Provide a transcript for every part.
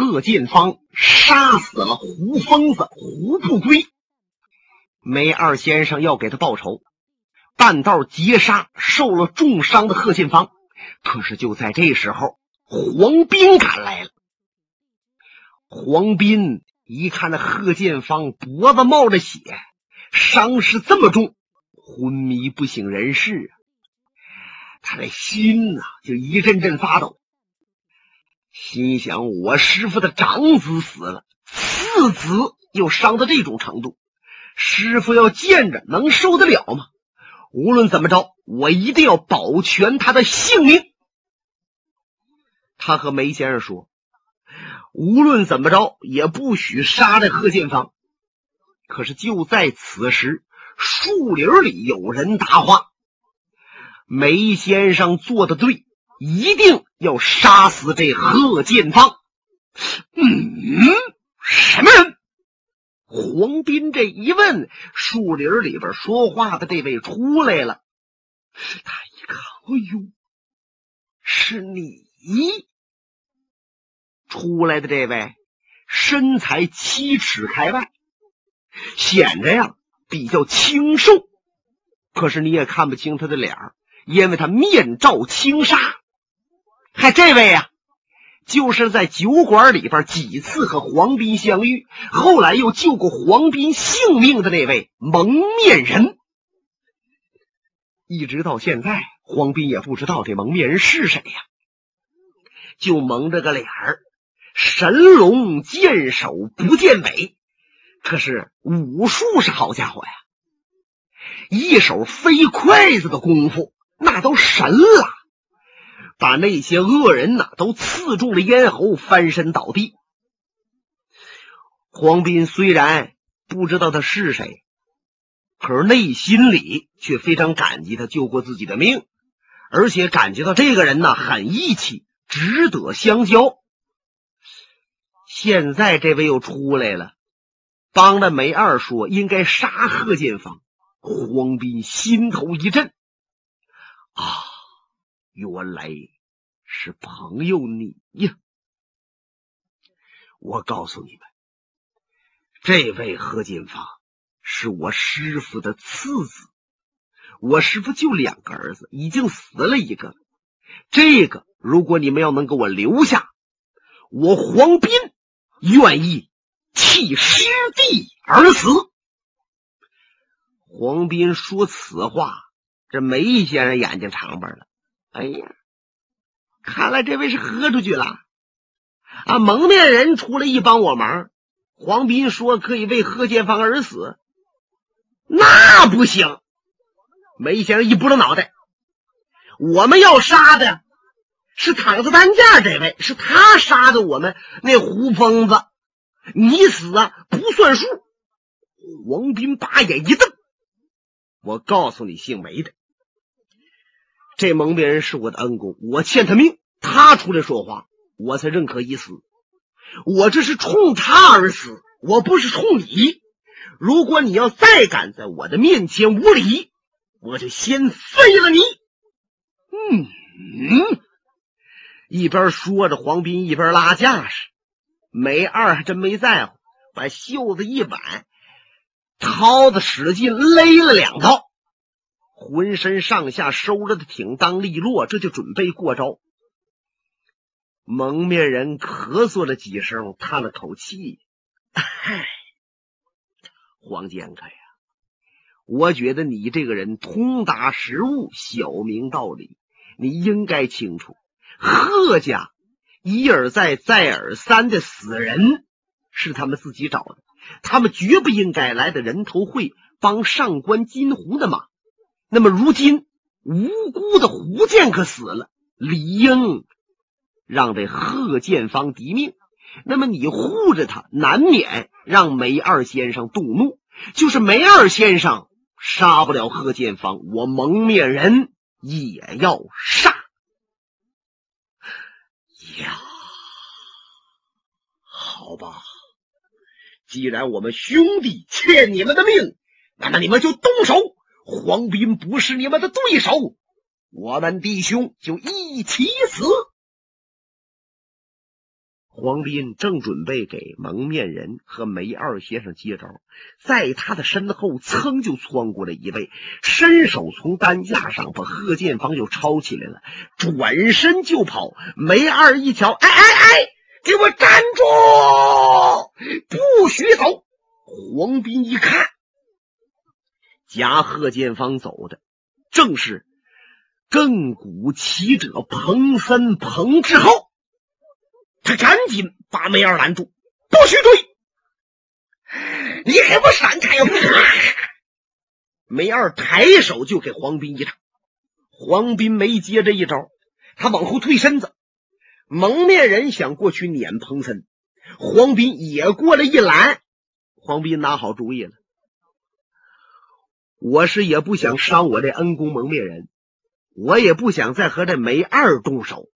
贺建芳杀死了胡疯子胡不归，梅二先生要给他报仇，半道截杀受了重伤的贺建芳。可是就在这时候，黄斌赶来了。黄斌一看那贺建芳脖子冒着血，伤势这么重，昏迷不省人事啊！他的心呐就一阵阵发抖。心想：我师傅的长子死了，次子又伤到这种程度，师傅要见着能受得了吗？无论怎么着，我一定要保全他的性命。他和梅先生说：“无论怎么着，也不许杀这贺建芳。”可是就在此时，树林里有人答话：“梅先生做的对。”一定要杀死这贺建芳。嗯，什么人？黄斌这一问，树林里边说话的这位出来了。他一看，哎呦，是你出来的这位，身材七尺开外，显着呀比较清瘦，可是你也看不清他的脸因为他面罩轻纱。还这位呀，就是在酒馆里边几次和黄斌相遇，后来又救过黄斌性命的那位蒙面人。一直到现在，黄斌也不知道这蒙面人是谁呀，就蒙着个脸儿，神龙见首不见尾。可是武术是好家伙呀，一手飞筷子的功夫，那都神了。把那些恶人呐都刺中了咽喉，翻身倒地。黄斌虽然不知道他是谁，可是内心里却非常感激他救过自己的命，而且感觉到这个人呢很义气，值得相交。现在这位又出来了，帮着梅二说应该杀贺建芳。黄斌心头一震，啊！原来是朋友你呀！我告诉你们，这位何金发是我师傅的次子。我师傅就两个儿子，已经死了一个。这个，如果你们要能给我留下，我黄斌愿意弃师弟而死。黄斌说此话，这梅先生眼睛长巴了。哎呀，看来这位是喝出去了啊！蒙面人出来一帮我忙，黄斌说可以为贺建芳而死，那不行。梅先生一拨了脑袋，我们要杀的是躺在担架这位，是他杀的我们那胡疯子，你死啊不算数。黄斌把眼一瞪，我告诉你，姓梅的。这蒙面人是我的恩公，我欠他命，他出来说话，我才认可一死。我这是冲他而死，我不是冲你。如果你要再敢在我的面前无礼，我就先废了你。嗯嗯，一边说着，黄斌一边拉架势。梅二还真没在乎，把袖子一挽，涛子使劲勒了两刀。浑身上下收拾的挺当利落，这就准备过招。蒙面人咳嗽了几声，叹了口气：“嗨，黄剑客呀，我觉得你这个人通达时务，小明道理，你应该清楚，贺家一而再、再而三的死人是他们自己找的，他们绝不应该来的人头会帮上官金鸿的忙。”那么如今无辜的胡剑客死了，理应让这贺建芳抵命。那么你护着他，难免让梅二先生动怒。就是梅二先生杀不了贺建芳，我蒙面人也要杀。呀，好吧，既然我们兄弟欠你们的命，那么你们就动手。黄斌不是你们的对手，我们弟兄就一起死。黄斌正准备给蒙面人和梅二先生接招，在他的身后噌就窜过来一位，伸手从担架上把贺建芳就抄起来了，转身就跑。梅二一瞧，哎哎哎，给我站住，不许走！黄斌一看，夹贺建芳走的正是亘古奇者彭森彭之后。他赶紧把梅二拦住，不许追！你给我闪开！梅二抬手就给黄斌一掌，黄斌没接这一招，他往后退身子。蒙面人想过去撵彭森，黄斌也过来一拦。黄斌拿好主意了，我是也不想伤我这恩公蒙面人，我也不想再和这梅二动手，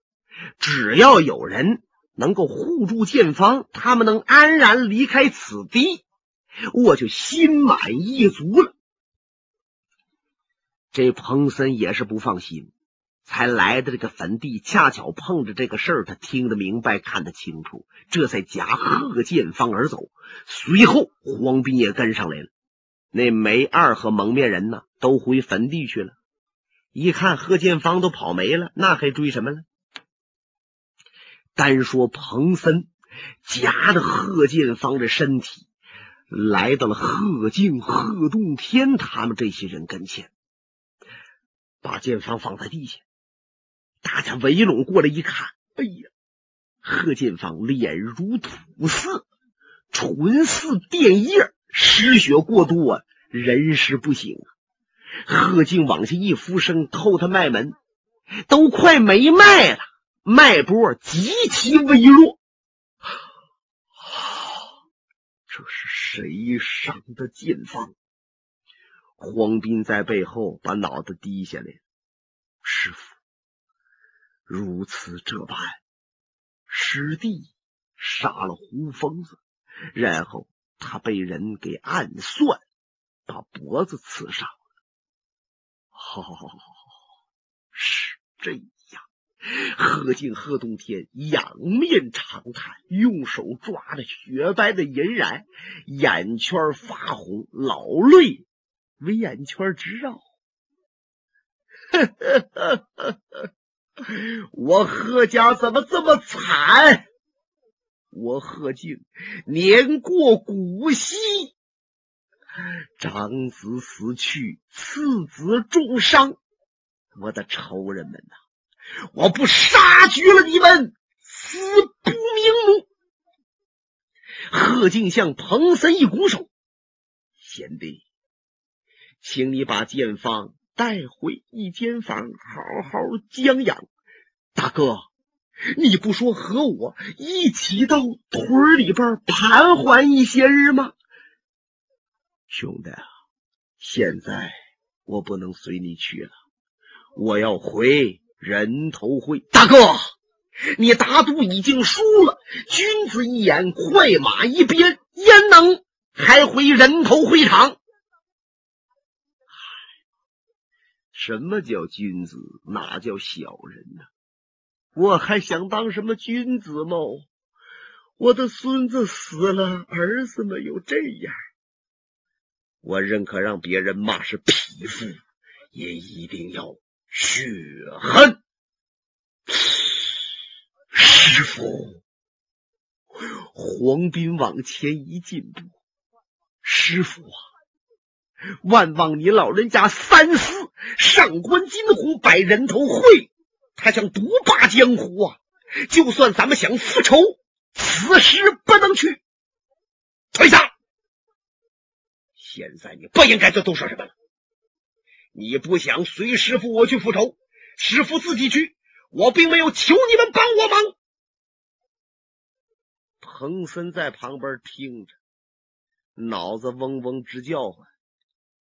只要有人。能够护住建方，他们能安然离开此地，我就心满意足了。这彭森也是不放心，才来的这个坟地，恰巧碰着这个事儿，他听得明白，看得清楚，这才夹贺建方而走。随后，黄斌也跟上来了。那梅二和蒙面人呢，都回坟地去了。一看贺建芳都跑没了，那还追什么了？单说彭森夹着贺建芳的身体，来到了贺敬、贺洞天他们这些人跟前，把建芳放在地下。大家围拢过来一看，哎呀，贺建芳脸如土色，唇似电叶，失血过多啊，人事不省啊！贺静往下一俯身，透他脉门，都快没脉了。脉搏极其微弱，这是谁伤的剑方？黄斌在背后把脑袋低下来。师傅，如此这般，师弟杀了胡疯子，然后他被人给暗算，把脖子刺伤了。好，好，好，好，好，好是这样。贺敬、贺冬天仰面长叹，用手抓着雪白的银髯，眼圈发红，老泪为眼圈直绕。我贺家怎么这么惨？我贺敬年过古稀，长子死去，次子重伤，我的仇人们呐！我不杀绝了你们，死不瞑目！贺敬向彭森一拱手：“贤弟，请你把剑芳带回一间房，好好将养。大哥，你不说和我一起到屯里边盘桓一些日吗？兄弟啊，现在我不能随你去了，我要回。”人头会，大哥，你打赌已经输了。君子一言，快马一鞭，焉能还回人头会场？什么叫君子？哪叫小人呢？我还想当什么君子吗？我的孙子死了，儿子没有这样，我认可让别人骂是匹夫，也一定要。血恨，师傅，黄斌往前一进步，师傅啊，万望你老人家三思。上官金虎摆人头会，他想独霸江湖啊！就算咱们想复仇，此时不能去。退下！现在你不应该再多说什么了。你不想随师傅我去复仇，师傅自己去。我并没有求你们帮我忙。彭森在旁边听着，脑子嗡嗡直叫唤，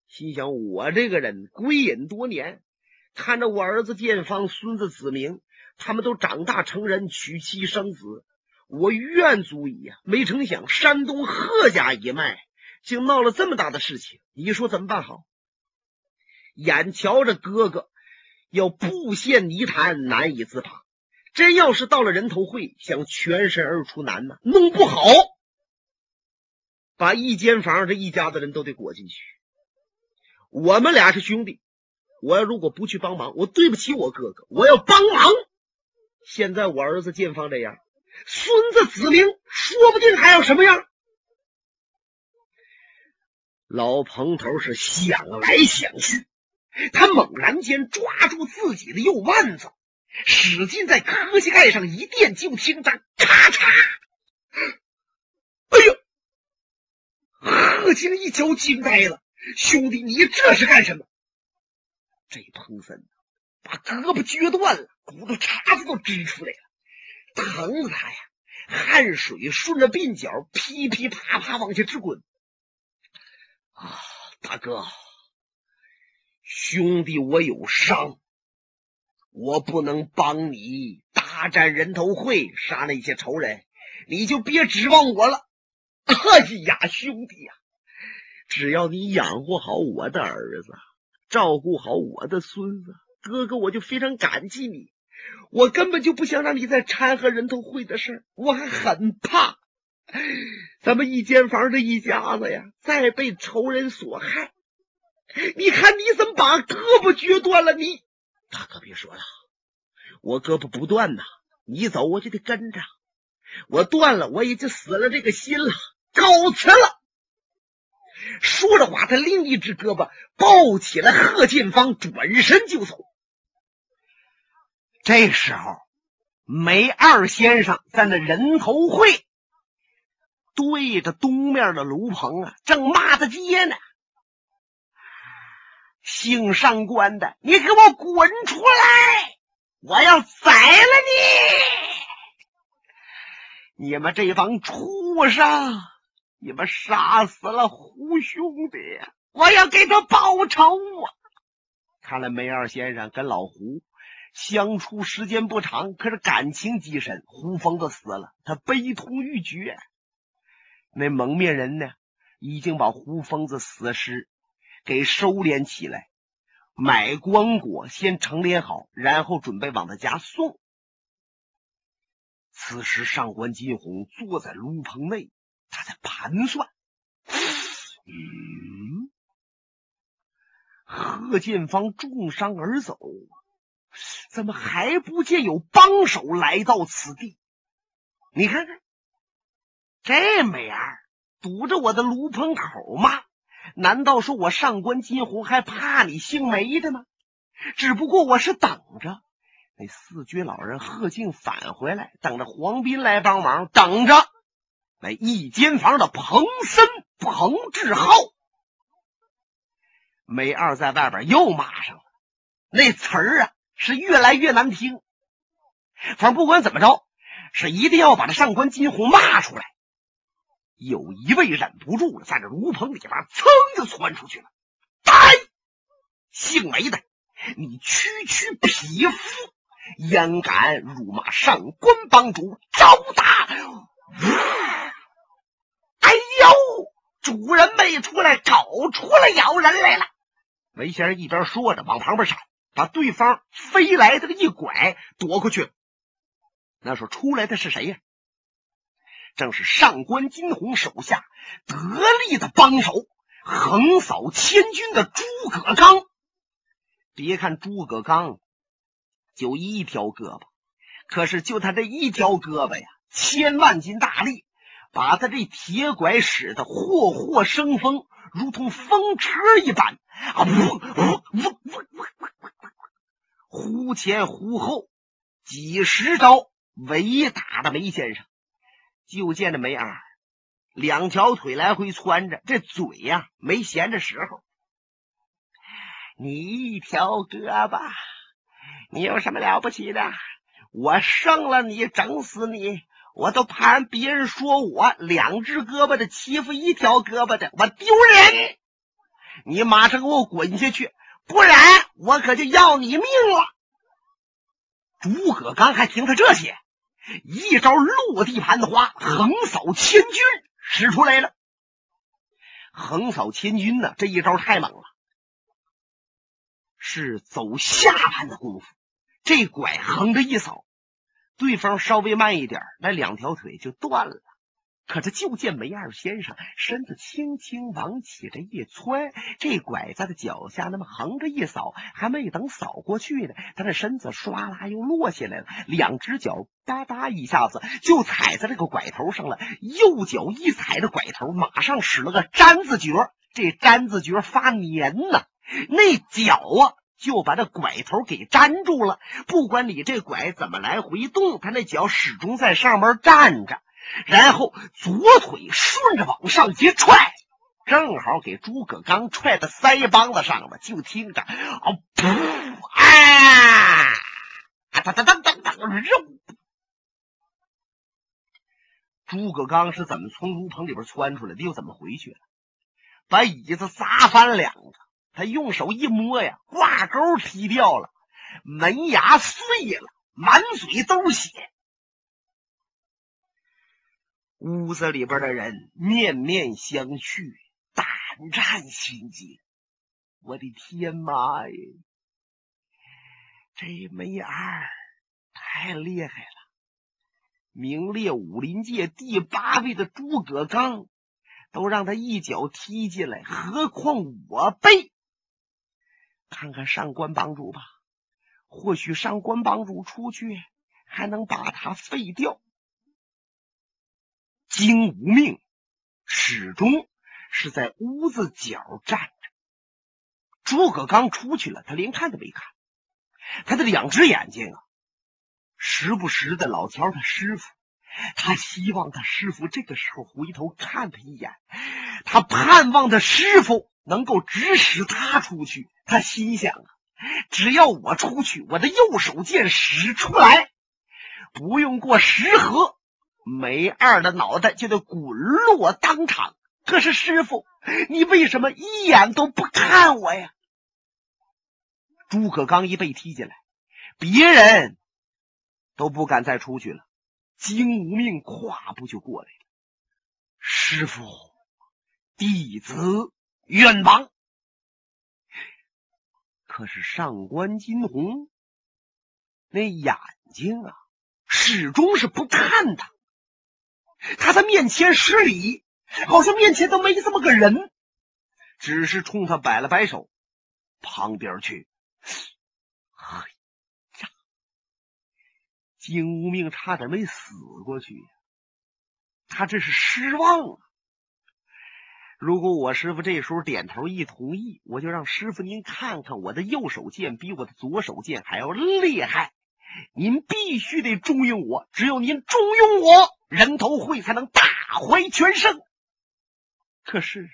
心想：我这个人归隐多年，看着我儿子建方、孙子子明，他们都长大成人，娶妻生子，我愿足矣呀。没成想，山东贺家一脉竟闹了这么大的事情，你说怎么办好？眼瞧着哥哥要布陷泥潭，难以自拔，真要是到了人头会，想全身而出难呐，弄不好把一间房这一家子人都得裹进去。我们俩是兄弟，我要如果不去帮忙，我对不起我哥哥。我要帮忙。现在我儿子建房这样，孙子子明说不定还要什么样。老彭头是想来想去，他猛然间抓住自己的右腕子，使劲在磕膝盖上一垫，就听着咔嚓！哎呦！贺静一瞧惊呆了，兄弟，你这是干什么？这彭森把胳膊撅断了，骨头茬子都支出来了，疼的他呀，汗水顺着鬓角噼噼啪啪往下直滚。啊，大哥，兄弟，我有伤，我不能帮你大战人头会，杀那些仇人，你就别指望我了。哎呀，兄弟呀，只要你养活好我的儿子，照顾好我的孙子，哥哥我就非常感激你。我根本就不想让你再掺和人头会的事我还很怕。咱们一间房这一家子呀，再被仇人所害，你看你怎么把胳膊撅断了？你大哥别说了，我胳膊不断呐，你走我就得跟着，我断了我也就死了这个心了，告辞了。说着话，他另一只胳膊抱起了贺建芳，转身就走。这时候，梅二先生在那人头会。对着东面的炉棚啊，正骂他街呢。姓上官的，你给我滚出来！我要宰了你！你们这帮畜生，你们杀死了胡兄弟，我要给他报仇啊！看来梅二先生跟老胡相处时间不长，可是感情极深。胡疯子死了，他悲痛欲绝。那蒙面人呢，已经把胡疯子死尸给收敛起来，买棺椁先成列好，然后准备往他家送。此时，上官金鸿坐在炉棚内，他在盘算：嗯，贺建芳重伤而走，怎么还不见有帮手来到此地？你看看。这美儿堵着我的炉棚口吗？难道说我上官金鸿还怕你姓梅的吗？只不过我是等着那四绝老人贺静返回来，等着黄斌来帮忙，等着那一间房的彭森、彭志浩。梅二在外边又骂上了，那词儿啊是越来越难听。反正不管怎么着，是一定要把这上官金鸿骂出来。有一位忍不住了，在这炉棚里边噌就窜出去了。呆，姓梅的，你区区匹夫，焉敢辱骂上官帮主？招打！呦，主人没出来，狗出来咬人来了。梅先生一边说着，往旁边闪，把对方飞来的一拐，躲过去。那时候出来的是谁呀？正是上官金鸿手下得力的帮手，横扫千军的诸葛刚。别看诸葛刚就一条胳膊，可是就他这一条胳膊呀，千万斤大力，把他这铁拐使得霍霍生风，如同风车一般啊！呜呜呜呜呜！忽前忽后几十招，围打的梅先生。就见着梅二，两条腿来回窜着，这嘴呀没闲着时候。你一条胳膊，你有什么了不起的？我胜了你，整死你！我都怕别人说我两只胳膊的欺负一条胳膊的，我丢人！你马上给我滚下去，不然我可就要你命了！诸葛刚还听他这些。一招落地盘花，横扫千军使出来了。横扫千军呢，这一招太猛了，是走下盘的功夫。这拐横着一扫，对方稍微慢一点，那两条腿就断了。可是就见梅二先生身子轻轻往起这一窜，这拐子的脚下，那么横着一扫，还没等扫过去呢，他这身子唰啦又落下来了，两只脚哒哒一下子就踩在这个拐头上了。右脚一踩着拐头，马上使了个粘子诀，这粘子诀发粘呐，那脚啊就把这拐头给粘住了。不管你这拐怎么来回动，他那脚始终在上面站着。然后左腿顺着往上一踹，正好给诸葛刚踹到腮帮子上了。就听着啊，噗啊，噔噔噔噔噔，肉！诸葛刚是怎么从炉棚里边窜出来的？又怎么回去了？把椅子砸翻两，他用手一摸呀，挂钩踢掉了，门牙碎了，满嘴都是血。屋子里边的人面面相觑，胆战心惊。我的天妈呀！这梅二太厉害了，名列武林界第八位的诸葛刚都让他一脚踢进来，何况我辈？看看上官帮主吧，或许上官帮主出去还能把他废掉。金无命始终是在屋子角站着。诸葛刚出去了，他连看都没看。他的两只眼睛啊，时不时的老瞧他师傅。他希望他师傅这个时候回头看他一眼。他盼望他师傅能够指使他出去。他心想啊，只要我出去，我的右手剑使出来，不用过十合。梅二的脑袋就得滚落当场。可是师傅，你为什么一眼都不看我呀？诸葛刚一被踢进来，别人都不敢再出去了。金无命跨步就过来了。师傅，弟子远亡。可是上官金鸿那眼睛啊，始终是不看他。他在面前施礼，好像面前都没这么个人，只是冲他摆了摆手，旁边去。哎呀，金无命差点没死过去，他这是失望啊！如果我师傅这时候点头一同意，我就让师傅您看看我的右手剑比我的左手剑还要厉害。您必须得重用我，只有您重用我，人头会才能大获全胜。可是，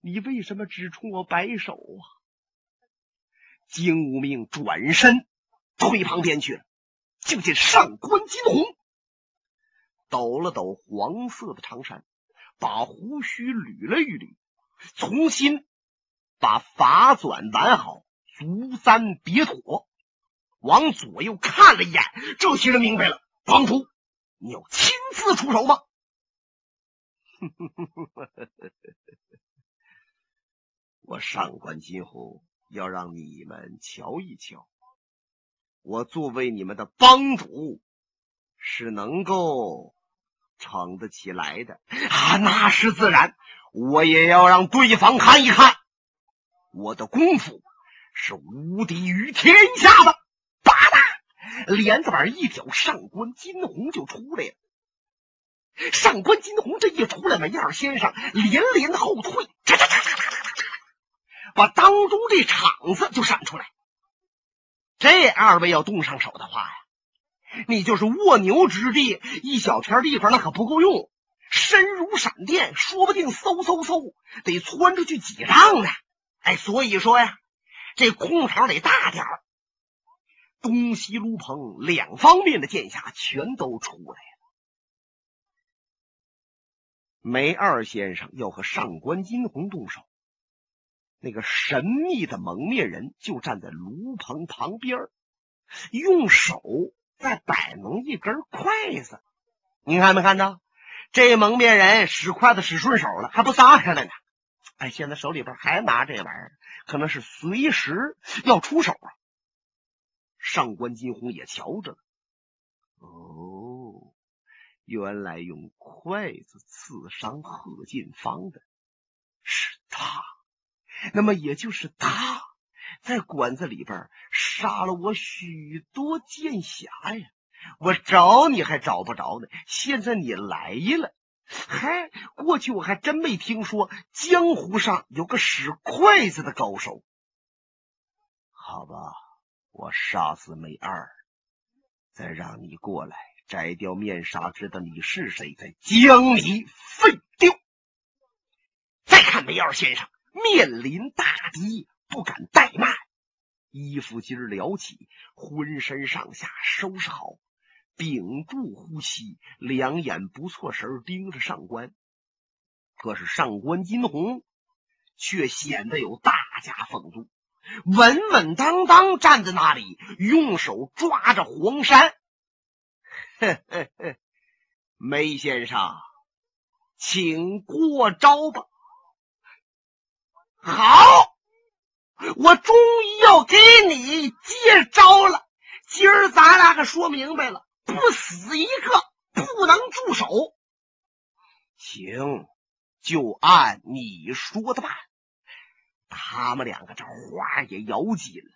你为什么只冲我摆手啊？金无命转身退旁边去了，就见上官金鸿抖了抖黄色的长衫，把胡须捋了一捋，重新把发转挽好，足簪别妥。往左右看了一眼，这些人明白了。帮主，你要亲自出手吗？我上官金鸿要让你们瞧一瞧，我作为你们的帮主是能够撑得起来的啊！那是自然，我也要让对方看一看，我的功夫是无敌于天下的。帘子板一挑，上官金鸿就出来了。上官金鸿这一出来，梅二先生连连后退，把当中这场子就闪出来。这二位要动上手的话呀，你就是卧牛之地，一小片地方那可不够用，身如闪电，说不定嗖嗖嗖得窜出去几丈呢。哎，所以说呀，这空场得大点儿。东西炉棚两方面的剑侠全都出来了。梅二先生要和上官金鸿动手，那个神秘的蒙面人就站在炉棚旁边，用手在摆弄一根筷子。你看没看到？这蒙面人使筷子使顺手了，还不撒开了呢？哎，现在手里边还拿这玩意儿，可能是随时要出手啊。上官金鸿也瞧着了，原来用筷子刺伤贺进芳的是他，那么也就是他在馆子里边杀了我许多剑侠呀！我找你还找不着呢，现在你来了，嗨，过去我还真没听说江湖上有个使筷子的高手。好吧，我杀死梅二，再让你过来。摘掉面纱，知道你是谁，再将你废掉。再看梅二先生，面临大敌，不敢怠慢，衣服襟撩起，浑身上下收拾好，屏住呼吸，两眼不错神盯着上官。可是上官金鸿却显得有大家风度，稳稳当当站在那里，用手抓着黄山。呵呵呵，梅先生，请过招吧。好，我终于要给你接招了。今儿咱俩可说明白了，不死一个，不能住手。行，就按你说的办。他们两个这话也咬紧了，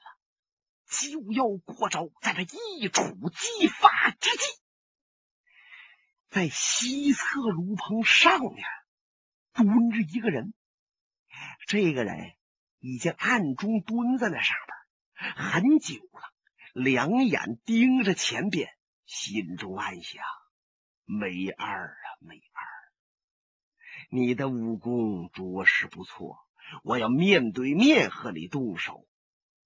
就要过招，在这一触即发之际。在西侧炉棚上面蹲着一个人，这个人已经暗中蹲在那上边很久了，两眼盯着前边，心中暗想：梅二啊，梅二，你的武功着实不错，我要面对面和你动手，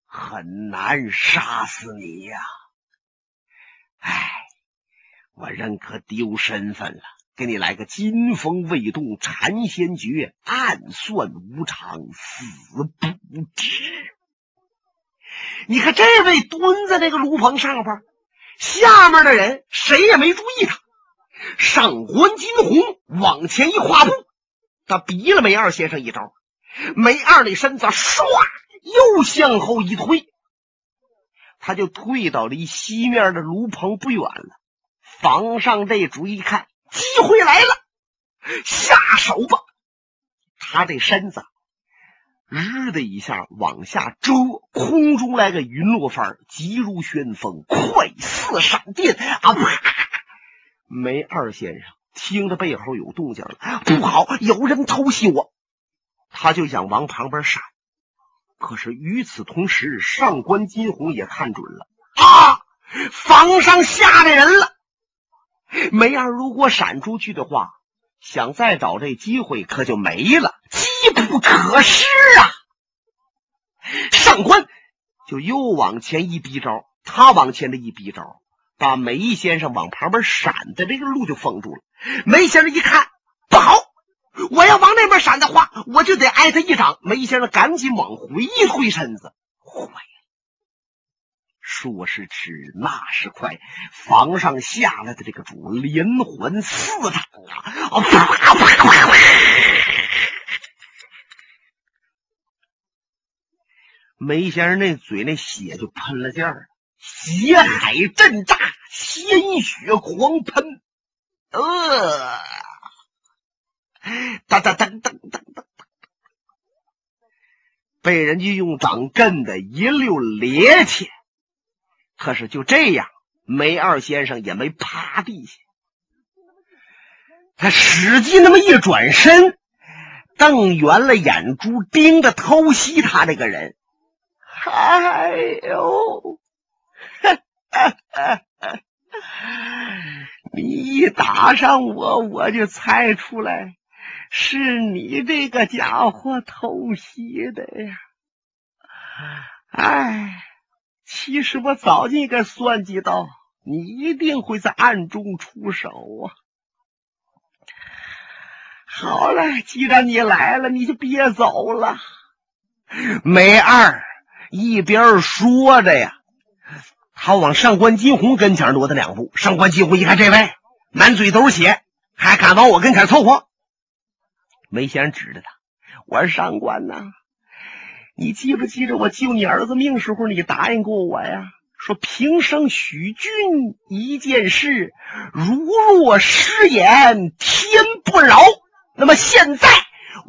很难杀死你呀。哎。我认可丢身份了，给你来个金风未动禅仙诀，暗算无常，死不知。你看这位蹲在那个炉棚上边，下面的人谁也没注意他。上官金鸿往前一跨步，他逼了梅二先生一招，梅二的身子唰又向后一退，他就退到离西面的炉棚不远了。房上这主一看，机会来了，下手吧！他这身子日的一下往下遮，空中来个云落翻，急如旋风，快似闪电啊！梅二先生听着背后有动静了，不好，有人偷袭我！他就想往旁边闪，可是与此同时，上官金虹也看准了啊，房上下来人了。梅二如果闪出去的话，想再找这机会可就没了，机不可失啊！上官就又往前一逼招，他往前的一逼招，把梅先生往旁边闪的这个路就封住了。梅先生一看不好，我要往那边闪的话，我就得挨他一掌。梅先生赶紧往回一推身子，坏。说时迟，那时快，房上下来的这个主连环四掌啊！啪啪啪啪！梅先生那嘴那血就喷了劲儿，血海震炸，鲜血狂喷，呃，噔噔噔噔噔噔，被人家用掌震的一溜趔趄。可是就这样，梅二先生也没趴地下，他使劲那么一转身，瞪圆了眼珠，盯着偷袭他这个人。哎呦，你一打上我，我就猜出来是你这个家伙偷袭的呀！哎。其实我早就应该算计到，你一定会在暗中出手啊！好了，既然你来了，你就别走了。梅二一边说着呀，他往上官金鸿跟前挪了两步。上官金鸿一看这位满嘴都是血，还敢往我跟前凑合？梅先生指着他，我说上官呐。你记不记得我救你儿子命时候，你答应过我呀？说平生许君一件事，如若失言，天不饶。那么现在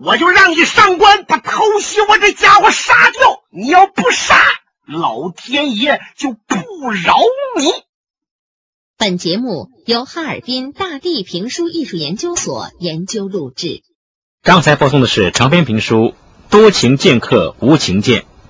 我就让你上官把偷袭我这家伙杀掉。你要不杀，老天爷就不饶你。本节目由哈尔滨大地评书艺术研究所研究录制。刚才播送的是长篇评书《多情剑客无情剑》。